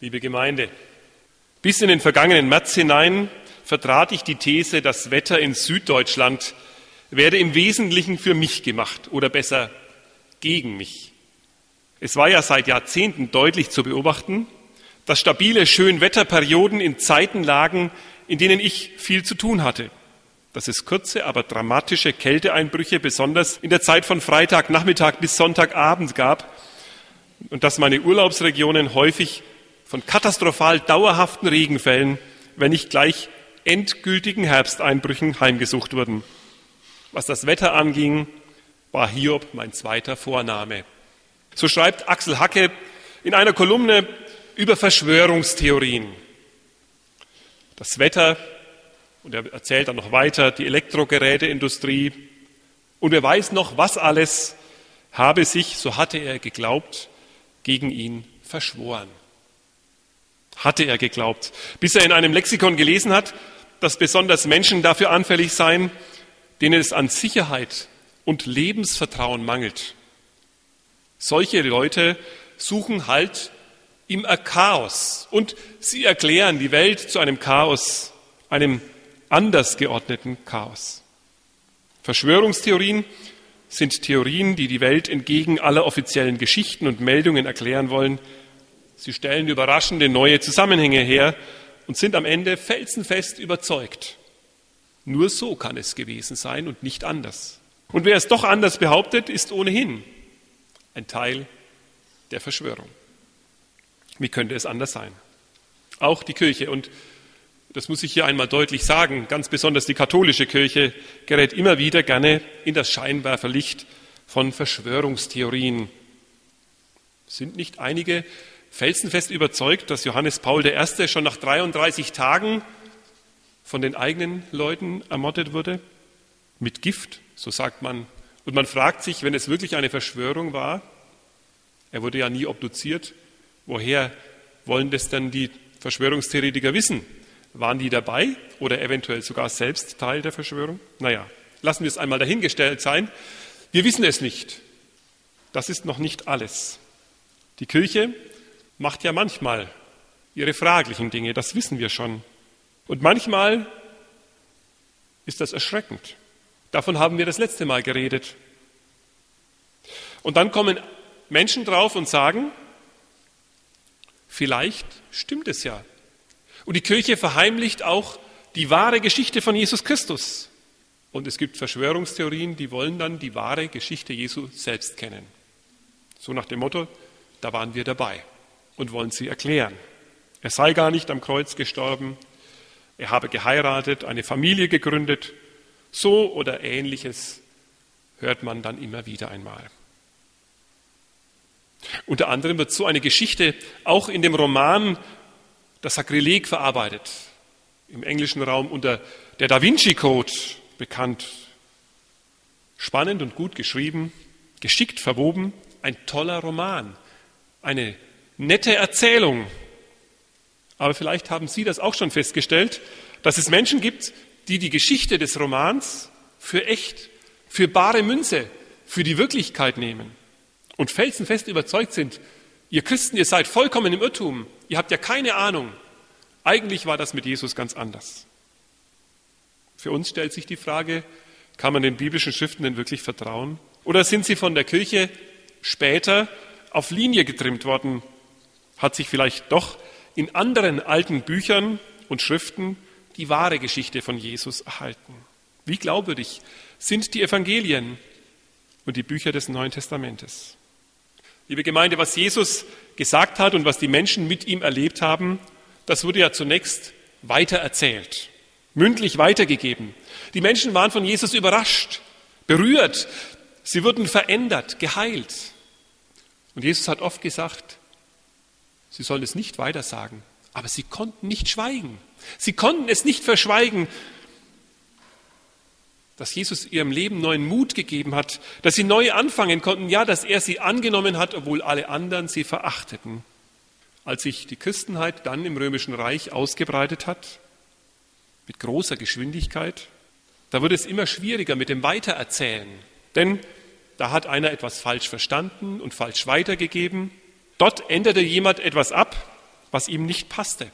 Liebe Gemeinde, bis in den vergangenen März hinein vertrat ich die These, das Wetter in Süddeutschland werde im Wesentlichen für mich gemacht oder besser gegen mich. Es war ja seit Jahrzehnten deutlich zu beobachten, dass stabile Schönwetterperioden in Zeiten lagen, in denen ich viel zu tun hatte. Dass es kurze, aber dramatische Kälteeinbrüche besonders in der Zeit von Freitagnachmittag bis Sonntagabend gab und dass meine Urlaubsregionen häufig von katastrophal dauerhaften Regenfällen, wenn nicht gleich endgültigen Herbsteinbrüchen heimgesucht wurden. Was das Wetter anging, war Hiob mein zweiter Vorname. So schreibt Axel Hacke in einer Kolumne über Verschwörungstheorien. Das Wetter, und er erzählt dann noch weiter, die Elektrogeräteindustrie und wer weiß noch, was alles habe sich, so hatte er geglaubt, gegen ihn verschworen. Hatte er geglaubt, bis er in einem Lexikon gelesen hat, dass besonders Menschen dafür anfällig seien, denen es an Sicherheit und Lebensvertrauen mangelt. Solche Leute suchen Halt im Chaos und sie erklären die Welt zu einem Chaos, einem anders geordneten Chaos. Verschwörungstheorien sind Theorien, die die Welt entgegen aller offiziellen Geschichten und Meldungen erklären wollen. Sie stellen überraschende neue Zusammenhänge her und sind am Ende felsenfest überzeugt. Nur so kann es gewesen sein und nicht anders. Und wer es doch anders behauptet, ist ohnehin ein Teil der Verschwörung. Wie könnte es anders sein? Auch die Kirche, und das muss ich hier einmal deutlich sagen, ganz besonders die katholische Kirche gerät immer wieder gerne in das Scheinwerferlicht von Verschwörungstheorien. Sind nicht einige felsenfest überzeugt, dass Johannes Paul I. schon nach 33 Tagen von den eigenen Leuten ermordet wurde? Mit Gift, so sagt man. Und man fragt sich, wenn es wirklich eine Verschwörung war, er wurde ja nie obduziert, woher wollen das dann die Verschwörungstheoretiker wissen? Waren die dabei oder eventuell sogar selbst Teil der Verschwörung? Naja, lassen wir es einmal dahingestellt sein. Wir wissen es nicht. Das ist noch nicht alles. Die Kirche macht ja manchmal ihre fraglichen Dinge, das wissen wir schon. Und manchmal ist das erschreckend. Davon haben wir das letzte Mal geredet. Und dann kommen Menschen drauf und sagen, vielleicht stimmt es ja. Und die Kirche verheimlicht auch die wahre Geschichte von Jesus Christus. Und es gibt Verschwörungstheorien, die wollen dann die wahre Geschichte Jesu selbst kennen. So nach dem Motto, da waren wir dabei und wollen sie erklären. Er sei gar nicht am Kreuz gestorben, er habe geheiratet, eine Familie gegründet, so oder ähnliches hört man dann immer wieder einmal. Unter anderem wird so eine Geschichte auch in dem Roman Das Sakrileg verarbeitet, im englischen Raum unter der Da Vinci Code bekannt. Spannend und gut geschrieben, geschickt verwoben, ein toller Roman, eine nette Erzählung. Aber vielleicht haben Sie das auch schon festgestellt, dass es Menschen gibt, die die Geschichte des Romans für echt, für bare Münze, für die Wirklichkeit nehmen und felsenfest überzeugt sind, ihr Christen, ihr seid vollkommen im Irrtum, ihr habt ja keine Ahnung. Eigentlich war das mit Jesus ganz anders. Für uns stellt sich die Frage, kann man den biblischen Schriften denn wirklich vertrauen? Oder sind sie von der Kirche später auf Linie getrimmt worden hat sich vielleicht doch in anderen alten Büchern und Schriften die wahre Geschichte von Jesus erhalten. Wie glaubwürdig sind die Evangelien und die Bücher des Neuen Testamentes? Liebe Gemeinde, was Jesus gesagt hat und was die Menschen mit ihm erlebt haben, das wurde ja zunächst weitererzählt, mündlich weitergegeben. Die Menschen waren von Jesus überrascht, berührt, sie wurden verändert, geheilt. Und Jesus hat oft gesagt, Sie sollen es nicht weitersagen. Aber sie konnten nicht schweigen. Sie konnten es nicht verschweigen, dass Jesus ihrem Leben neuen Mut gegeben hat, dass sie neu anfangen konnten, ja, dass er sie angenommen hat, obwohl alle anderen sie verachteten. Als sich die Christenheit dann im römischen Reich ausgebreitet hat, mit großer Geschwindigkeit, da wurde es immer schwieriger mit dem Weitererzählen. Denn da hat einer etwas falsch verstanden und falsch weitergegeben Dort änderte jemand etwas ab was ihm nicht passte.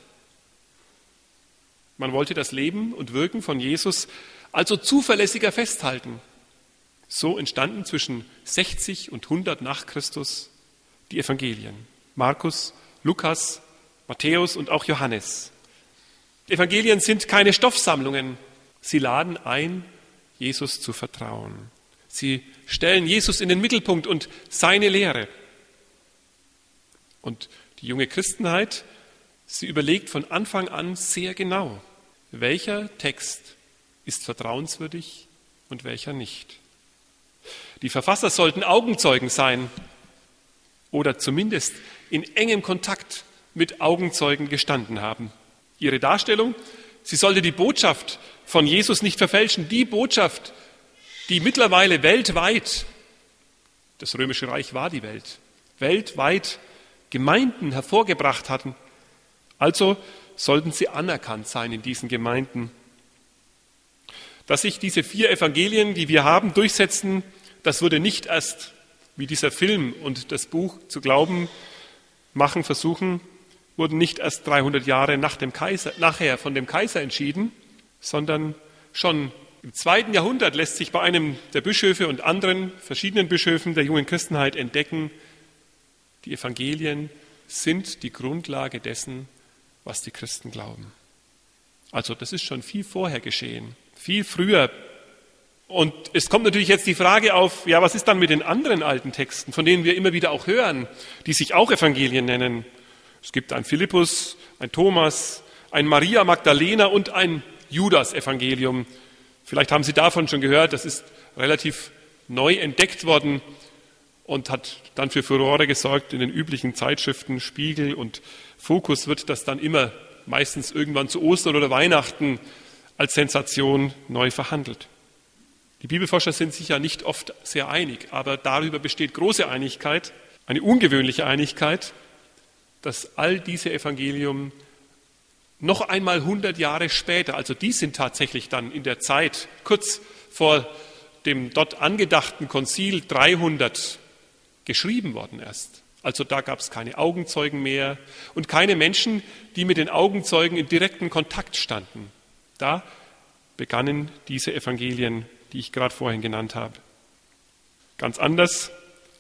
Man wollte das Leben und Wirken von Jesus also zuverlässiger festhalten. So entstanden zwischen 60 und 100 nach Christus die Evangelien. Markus, Lukas, Matthäus und auch Johannes. Evangelien sind keine Stoffsammlungen. Sie laden ein, Jesus zu vertrauen. Sie stellen Jesus in den Mittelpunkt und seine Lehre. Und die junge Christenheit, sie überlegt von Anfang an sehr genau, welcher Text ist vertrauenswürdig und welcher nicht. Die Verfasser sollten Augenzeugen sein oder zumindest in engem Kontakt mit Augenzeugen gestanden haben. Ihre Darstellung, sie sollte die Botschaft von Jesus nicht verfälschen, die Botschaft, die mittlerweile weltweit, das römische Reich war die Welt, weltweit Gemeinden hervorgebracht hatten. Also sollten sie anerkannt sein in diesen Gemeinden. Dass sich diese vier Evangelien, die wir haben, durchsetzen, das wurde nicht erst, wie dieser Film und das Buch zu glauben machen versuchen, wurden nicht erst 300 Jahre nach dem Kaiser, nachher von dem Kaiser entschieden, sondern schon im zweiten Jahrhundert lässt sich bei einem der Bischöfe und anderen verschiedenen Bischöfen der jungen Christenheit entdecken, die Evangelien sind die Grundlage dessen, was die Christen glauben. Also das ist schon viel vorher geschehen, viel früher. Und es kommt natürlich jetzt die Frage auf, ja, was ist dann mit den anderen alten Texten, von denen wir immer wieder auch hören, die sich auch Evangelien nennen? Es gibt ein Philippus, ein Thomas, ein Maria Magdalena und ein Judas-Evangelium. Vielleicht haben Sie davon schon gehört, das ist relativ neu entdeckt worden und hat dann für Furore gesorgt in den üblichen Zeitschriften Spiegel und Fokus wird das dann immer meistens irgendwann zu Ostern oder Weihnachten als Sensation neu verhandelt. Die Bibelforscher sind sich ja nicht oft sehr einig, aber darüber besteht große Einigkeit, eine ungewöhnliche Einigkeit, dass all diese Evangelium noch einmal 100 Jahre später, also die sind tatsächlich dann in der Zeit kurz vor dem dort angedachten Konzil 300 geschrieben worden erst. Also da gab es keine Augenzeugen mehr und keine Menschen, die mit den Augenzeugen in direkten Kontakt standen. Da begannen diese Evangelien, die ich gerade vorhin genannt habe. Ganz anders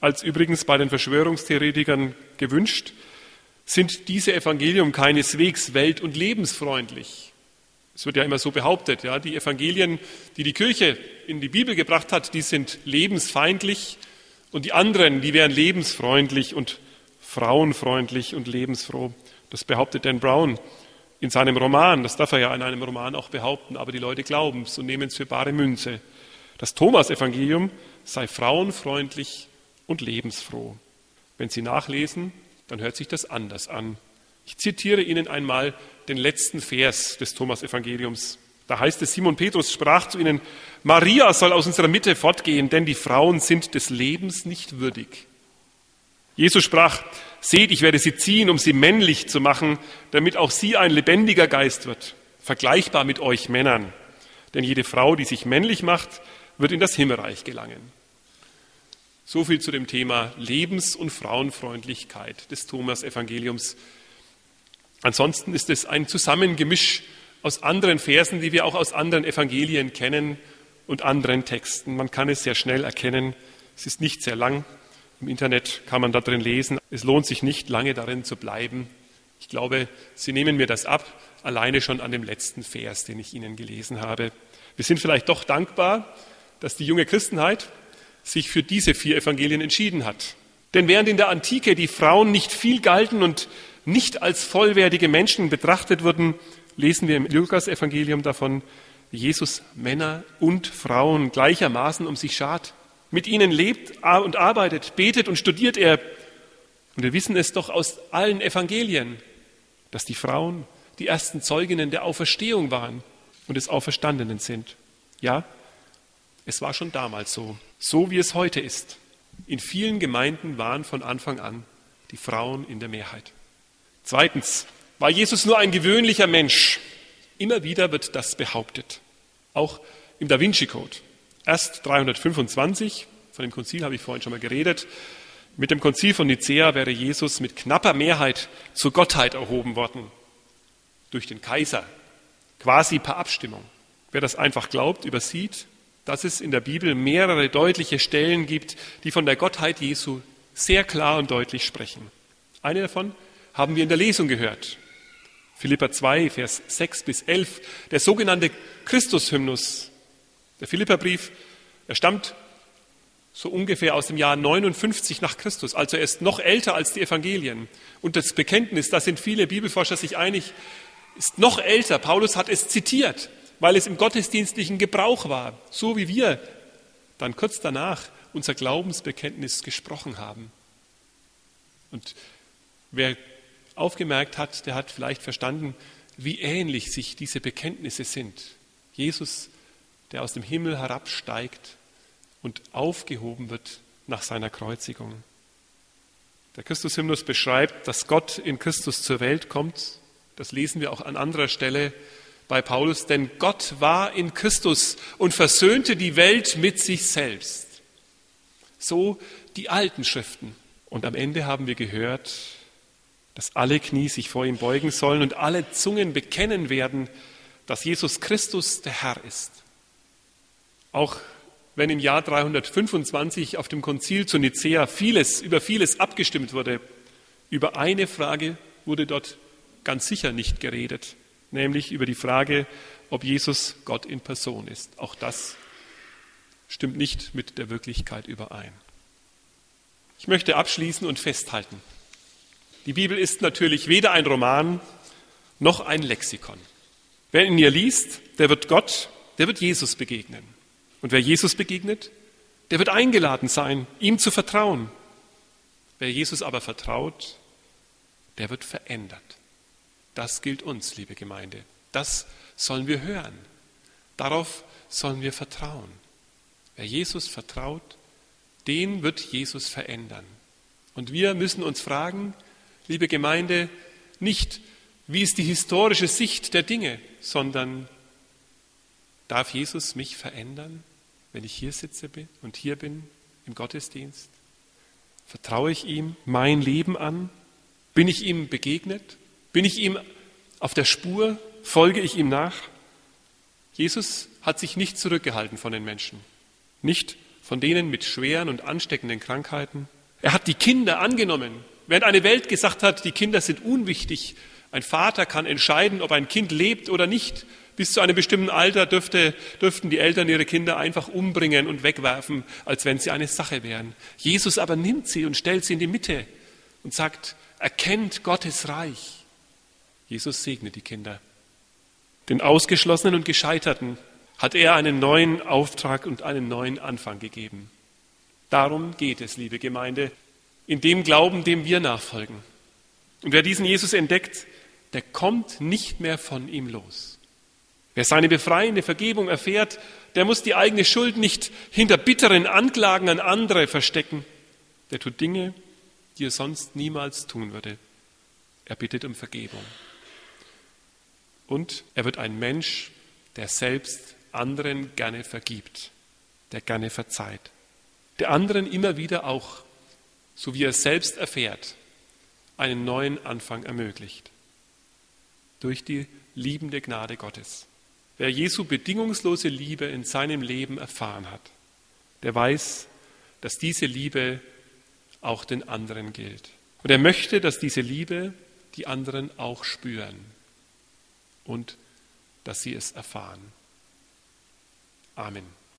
als übrigens bei den Verschwörungstheoretikern gewünscht, sind diese Evangelium keineswegs welt- und lebensfreundlich. Es wird ja immer so behauptet, ja, die Evangelien, die die Kirche in die Bibel gebracht hat, die sind lebensfeindlich und die anderen, die wären lebensfreundlich und frauenfreundlich und lebensfroh. Das behauptet Dan Brown in seinem Roman. Das darf er ja in einem Roman auch behaupten, aber die Leute glauben es und nehmen es für bare Münze. Das Thomas-Evangelium sei frauenfreundlich und lebensfroh. Wenn Sie nachlesen, dann hört sich das anders an. Ich zitiere Ihnen einmal den letzten Vers des Thomas-Evangeliums. Da heißt es, Simon Petrus sprach zu ihnen, Maria soll aus unserer Mitte fortgehen, denn die Frauen sind des Lebens nicht würdig. Jesus sprach, seht, ich werde sie ziehen, um sie männlich zu machen, damit auch sie ein lebendiger Geist wird, vergleichbar mit euch Männern. Denn jede Frau, die sich männlich macht, wird in das Himmelreich gelangen. So viel zu dem Thema Lebens- und Frauenfreundlichkeit des Thomas-Evangeliums. Ansonsten ist es ein Zusammengemisch aus anderen Versen, die wir auch aus anderen Evangelien kennen und anderen Texten. Man kann es sehr schnell erkennen. Es ist nicht sehr lang. Im Internet kann man da drin lesen. Es lohnt sich nicht, lange darin zu bleiben. Ich glaube, Sie nehmen mir das ab, alleine schon an dem letzten Vers, den ich Ihnen gelesen habe. Wir sind vielleicht doch dankbar, dass die junge Christenheit sich für diese vier Evangelien entschieden hat. Denn während in der Antike die Frauen nicht viel galten und nicht als vollwertige Menschen betrachtet wurden, lesen wir im Lukas-Evangelium davon, wie Jesus Männer und Frauen gleichermaßen um sich schart. Mit ihnen lebt und arbeitet, betet und studiert er. Und wir wissen es doch aus allen Evangelien, dass die Frauen die ersten Zeuginnen der Auferstehung waren und des Auferstandenen sind. Ja, es war schon damals so, so wie es heute ist. In vielen Gemeinden waren von Anfang an die Frauen in der Mehrheit. Zweitens, war Jesus nur ein gewöhnlicher Mensch? Immer wieder wird das behauptet. Auch im Da Vinci Code. Erst 325, von dem Konzil habe ich vorhin schon mal geredet, Mit dem Konzil von Nicea wäre Jesus mit knapper Mehrheit zur Gottheit erhoben worden. Durch den Kaiser. Quasi per Abstimmung. Wer das einfach glaubt, übersieht, dass es in der Bibel mehrere deutliche Stellen gibt, die von der Gottheit Jesu sehr klar und deutlich sprechen. Eine davon haben wir in der Lesung gehört. Philippa 2, Vers 6 bis 11, der sogenannte Christushymnus. Der Philipperbrief, er stammt so ungefähr aus dem Jahr 59 nach Christus, also er ist noch älter als die Evangelien. Und das Bekenntnis, da sind viele Bibelforscher sich einig, ist noch älter. Paulus hat es zitiert, weil es im gottesdienstlichen Gebrauch war, so wie wir dann kurz danach unser Glaubensbekenntnis gesprochen haben. Und wer aufgemerkt hat, der hat vielleicht verstanden, wie ähnlich sich diese Bekenntnisse sind. Jesus, der aus dem Himmel herabsteigt und aufgehoben wird nach seiner Kreuzigung. Der Christushymnus beschreibt, dass Gott in Christus zur Welt kommt. Das lesen wir auch an anderer Stelle bei Paulus, denn Gott war in Christus und versöhnte die Welt mit sich selbst. So die alten Schriften. Und am Ende haben wir gehört, dass alle Knie sich vor ihm beugen sollen und alle Zungen bekennen werden, dass Jesus Christus der Herr ist. Auch wenn im Jahr 325 auf dem Konzil zu Nicea vieles, über vieles abgestimmt wurde, über eine Frage wurde dort ganz sicher nicht geredet, nämlich über die Frage, ob Jesus Gott in Person ist. Auch das stimmt nicht mit der Wirklichkeit überein. Ich möchte abschließen und festhalten. Die Bibel ist natürlich weder ein Roman noch ein Lexikon. Wer in ihr liest, der wird Gott, der wird Jesus begegnen. Und wer Jesus begegnet, der wird eingeladen sein, ihm zu vertrauen. Wer Jesus aber vertraut, der wird verändert. Das gilt uns, liebe Gemeinde. Das sollen wir hören. Darauf sollen wir vertrauen. Wer Jesus vertraut, den wird Jesus verändern. Und wir müssen uns fragen, liebe Gemeinde, nicht, wie ist die historische Sicht der Dinge, sondern darf Jesus mich verändern, wenn ich hier sitze und hier bin im Gottesdienst? Vertraue ich ihm mein Leben an? Bin ich ihm begegnet? Bin ich ihm auf der Spur? Folge ich ihm nach? Jesus hat sich nicht zurückgehalten von den Menschen, nicht von denen mit schweren und ansteckenden Krankheiten. Er hat die Kinder angenommen, Während eine Welt gesagt hat, die Kinder sind unwichtig, ein Vater kann entscheiden, ob ein Kind lebt oder nicht. Bis zu einem bestimmten Alter dürfte, dürften die Eltern ihre Kinder einfach umbringen und wegwerfen, als wenn sie eine Sache wären. Jesus aber nimmt sie und stellt sie in die Mitte und sagt, erkennt Gottes Reich. Jesus segnet die Kinder. Den Ausgeschlossenen und Gescheiterten hat er einen neuen Auftrag und einen neuen Anfang gegeben. Darum geht es, liebe Gemeinde, in dem Glauben, dem wir nachfolgen. Und wer diesen Jesus entdeckt, der kommt nicht mehr von ihm los. Wer seine befreiende Vergebung erfährt, der muss die eigene Schuld nicht hinter bitteren Anklagen an andere verstecken. Der tut Dinge, die er sonst niemals tun würde. Er bittet um Vergebung. Und er wird ein Mensch, der selbst anderen gerne vergibt, der gerne verzeiht, der anderen immer wieder auch so wie er selbst erfährt, einen neuen Anfang ermöglicht. Durch die liebende Gnade Gottes. Wer Jesu bedingungslose Liebe in seinem Leben erfahren hat, der weiß, dass diese Liebe auch den anderen gilt. Und er möchte, dass diese Liebe die anderen auch spüren und dass sie es erfahren. Amen.